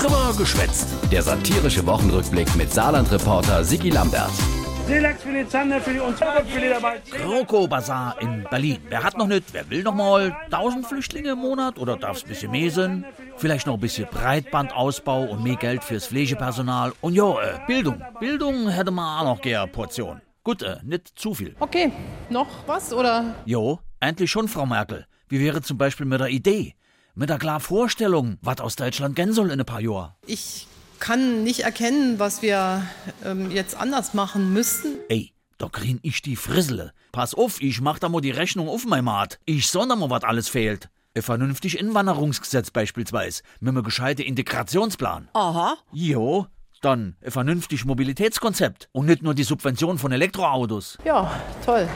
Drüber geschwätzt. Der satirische Wochenrückblick mit Saarland-Reporter Sigi Lambert. Seelachs für die Zander, für die Unterfilet dabei. Kroko Bazar in Berlin. Wer hat noch nicht? Wer will noch mal 1000 Flüchtlinge im Monat? Oder darf es ein bisschen mehr sein? Vielleicht noch ein bisschen Breitbandausbau und mehr Geld fürs Pflegepersonal. Und ja, äh, Bildung. Bildung hätte man auch noch gerne Portion. Gut, äh, nicht zu viel. Okay, noch was oder? Jo, endlich schon, Frau Merkel. Wie wäre zum Beispiel mit der Idee? Mit der klaren Vorstellung, was aus Deutschland gehen soll in ein paar Jahren? Ich kann nicht erkennen, was wir ähm, jetzt anders machen müssten. Ey, da krieg ich die Frissele. Pass auf, ich mach da mal die Rechnung auf, mein Mat. Ich sonder mal, was alles fehlt. Ein vernünftig Inwanderungsgesetz beispielsweise, mit einem gescheiten Integrationsplan. Aha. Jo, dann ein vernünftig Mobilitätskonzept und nicht nur die Subvention von Elektroautos. Ja, toll.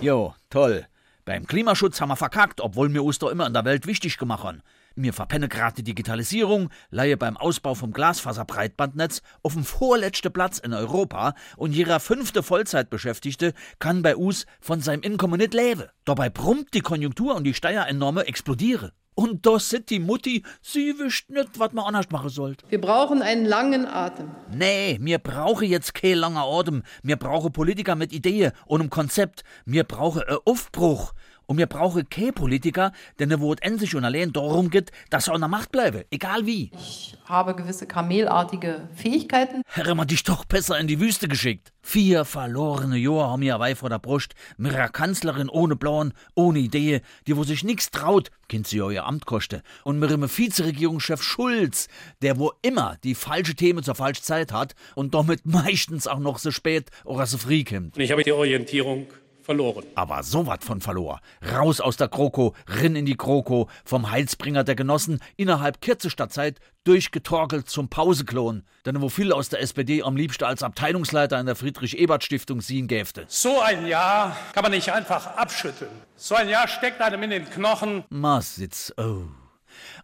Jo, toll. Beim Klimaschutz haben wir verkackt, obwohl uns doch immer in der Welt wichtig gemacht haben. Mir verpenne gerade die Digitalisierung, leihe beim Ausbau vom Glasfaserbreitbandnetz auf dem vorletzten Platz in Europa und jeder fünfte Vollzeitbeschäftigte kann bei uns von seinem Inkommen nicht leben. Dabei brummt die Konjunktur und die Steuerentnahme explodieren. Und da sit die Mutti, sie wischt nicht, was man anders machen sollte. Wir brauchen einen langen Atem. Nee, mir brauche jetzt kein langer Atem. Mir brauche Politiker mit Idee und einem Konzept. Mir brauche ein Aufbruch. Und mir brauche kein Politiker, der wo es endlich und allein darum geht, dass er an der Macht bleibe. Egal wie. Ich habe gewisse kamelartige Fähigkeiten. Hätte man dich doch besser in die Wüste geschickt. Vier verlorene Jahre haben wir wei vor der Brust. Mit einer Kanzlerin ohne Plan, ohne Idee, die wo sich nix traut, kennt sie ihr Amt koste. Und mit einem Vizeregierungschef Schulz, der wo immer die falsche Themen zur falschen Zeit hat und damit meistens auch noch so spät oder so früh kommt. Und ich habe die Orientierung verloren. Aber so wat von verlor. Raus aus der Kroko, rin in die Kroko, vom Heilsbringer der Genossen, innerhalb kürzester Zeit durchgetorkelt zum Pauseklon. Denn wo viele aus der SPD am liebsten als Abteilungsleiter in der Friedrich-Ebert-Stiftung sehen gäfte. So ein Jahr kann man nicht einfach abschütteln. So ein Jahr steckt einem in den Knochen. Massitz, oh.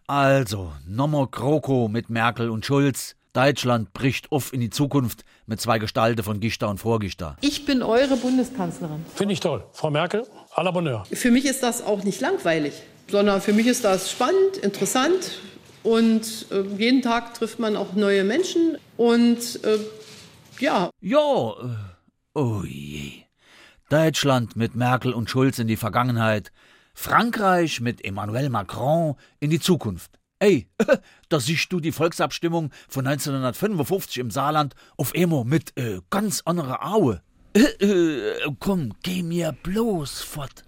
Also, nochmal Kroko mit Merkel und Schulz. Deutschland bricht auf in die Zukunft mit zwei Gestalten von Gichter und Vorgichter. Ich bin eure Bundeskanzlerin. Finde ich toll. Frau Merkel, à la Bonheur. Für mich ist das auch nicht langweilig, sondern für mich ist das spannend, interessant und äh, jeden Tag trifft man auch neue Menschen und äh, ja, Ja, äh, oh je. Deutschland mit Merkel und Schulz in die Vergangenheit. Frankreich mit Emmanuel Macron in die Zukunft. Ey, da siehst du die Volksabstimmung von 1955 im Saarland auf Emo mit äh, ganz anderer Aue. Äh, äh, komm, geh mir bloß fort.